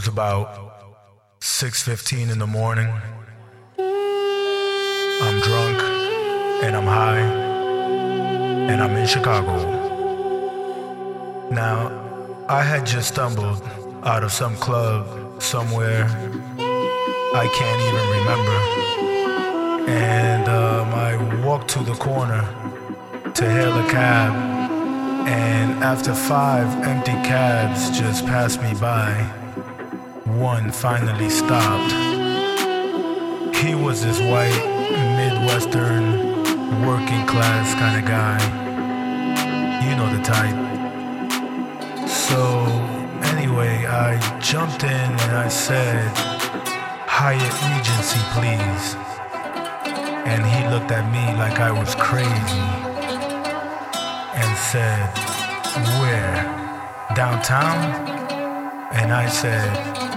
was about 6:15 in the morning. I'm drunk and I'm high and I'm in Chicago. Now, I had just stumbled out of some club somewhere I can't even remember. And um, I walked to the corner to hail a cab. And after five empty cabs just passed me by, one finally stopped. He was this white, Midwestern, working class kind of guy. You know the type. So, anyway, I jumped in and I said, Hyatt Regency, please. And he looked at me like I was crazy and said, Where? Downtown? And I said,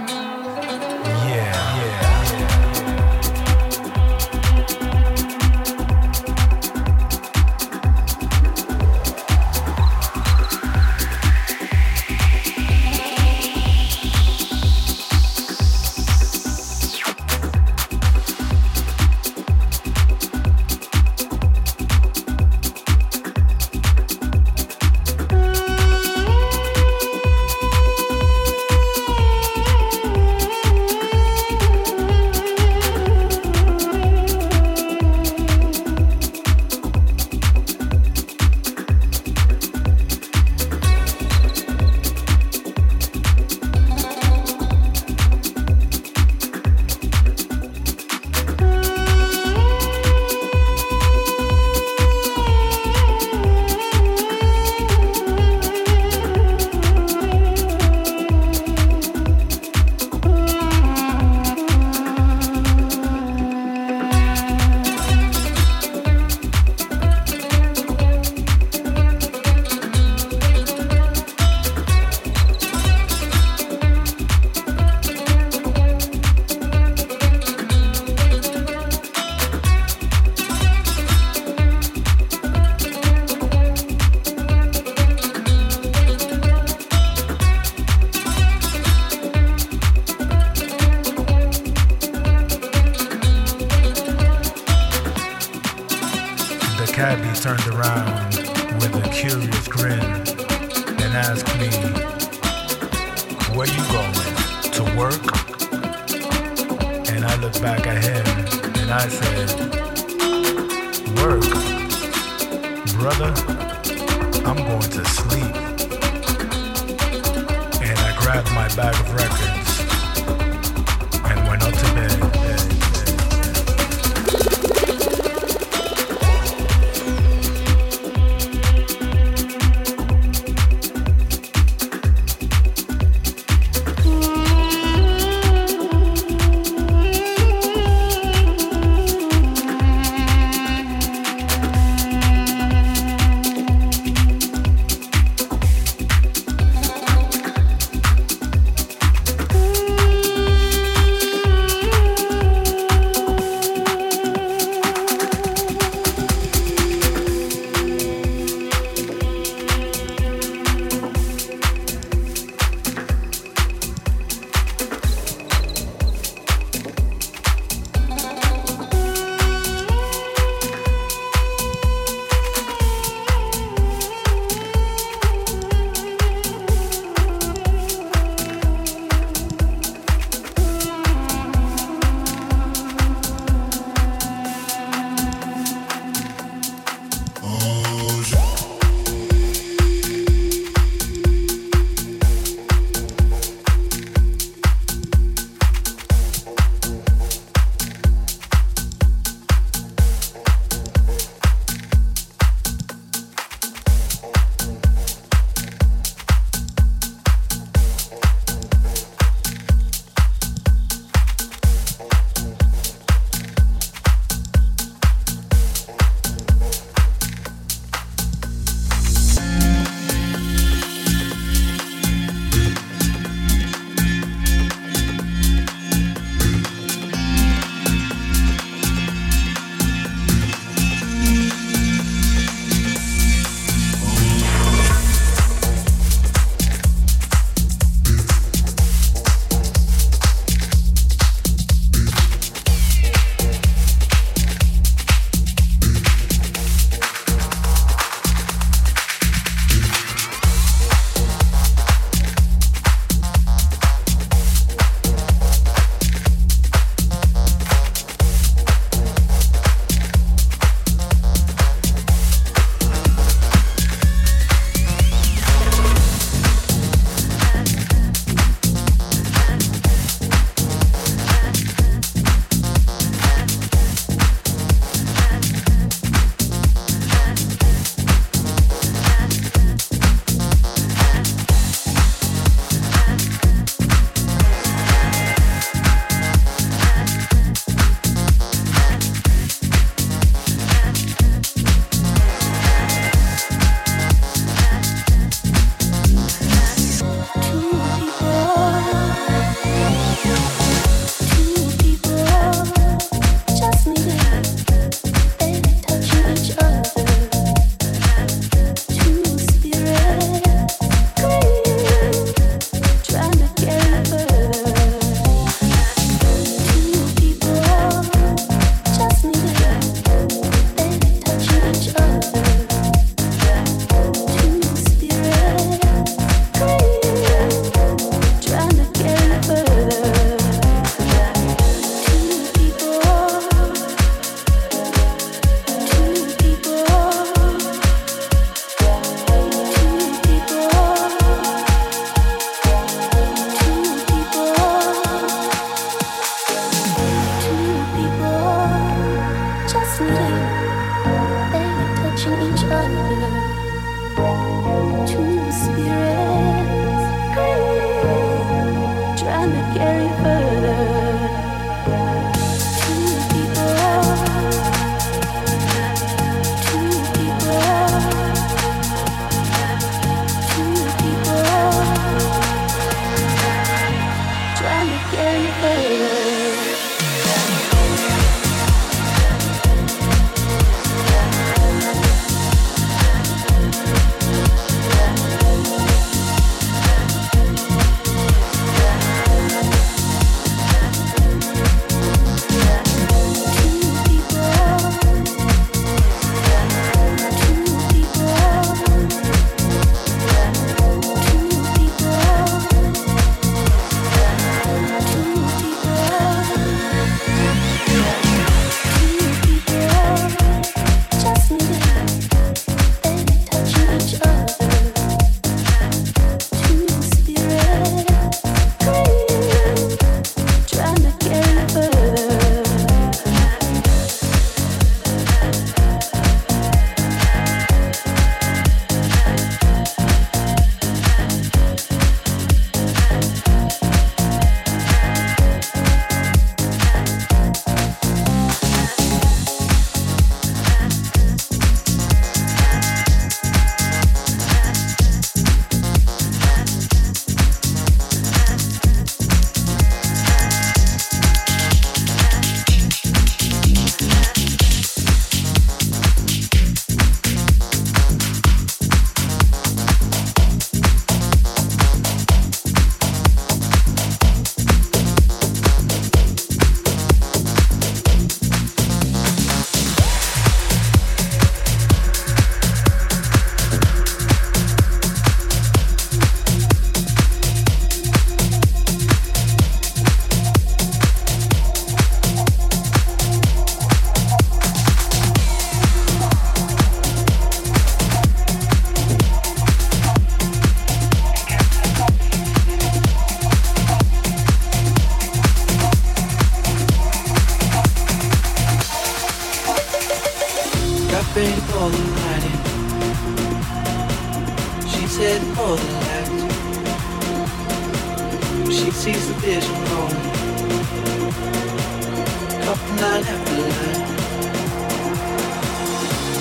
line after line.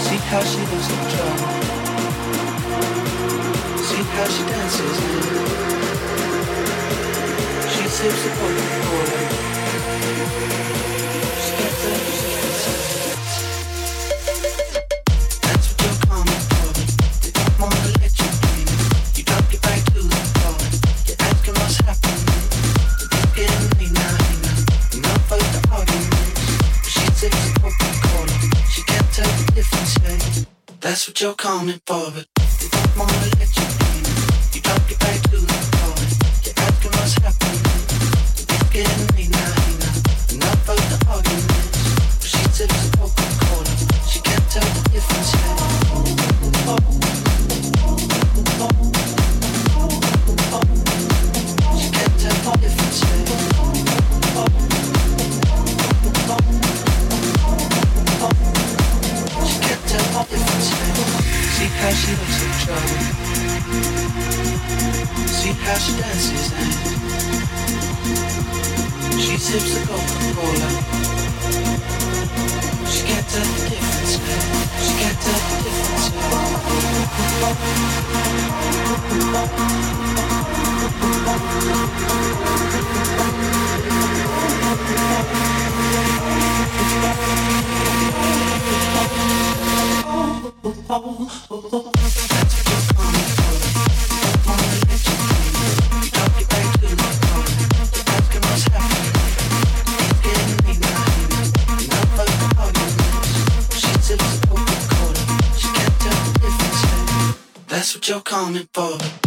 See how she looks the job. See how she dances now. She sips the coca She gets up. you're coming for, but people.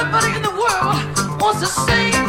Everybody in the world wants to sing.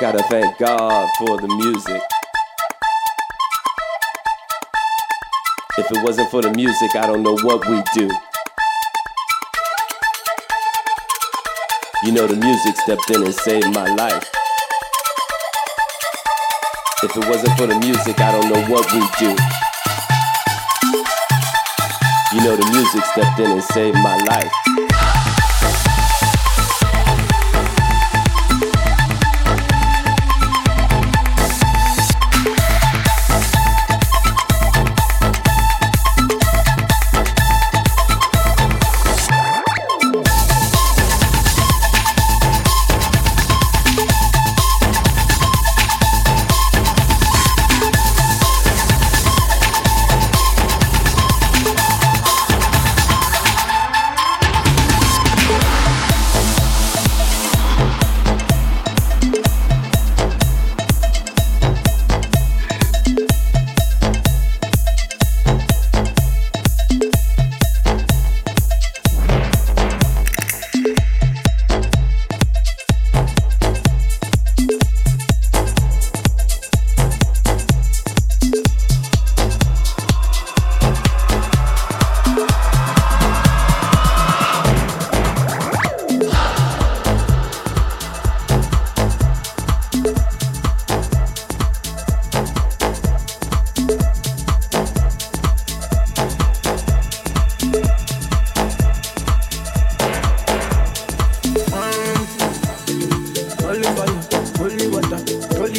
Gotta thank God for the music. If it wasn't for the music, I don't know what we'd do. You know, the music stepped in and saved my life. If it wasn't for the music, I don't know what we'd do. You know, the music stepped in and saved my life. Oye.